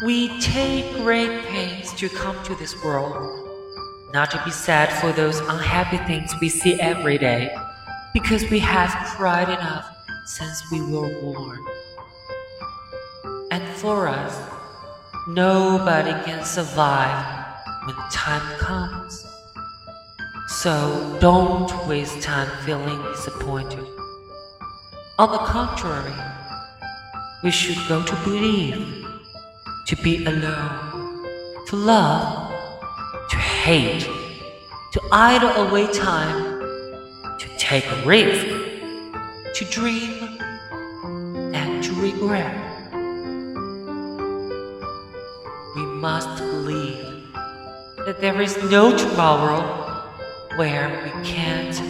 We take great pains to come to this world, not to be sad for those unhappy things we see every day, because we have cried enough since we were born. And for us, nobody can survive when time comes. So don't waste time feeling disappointed. On the contrary, we should go to believe, to be alone, to love, to hate, to idle away time, to take a risk, to dream, and to regret. We must believe that there is no tomorrow where we can't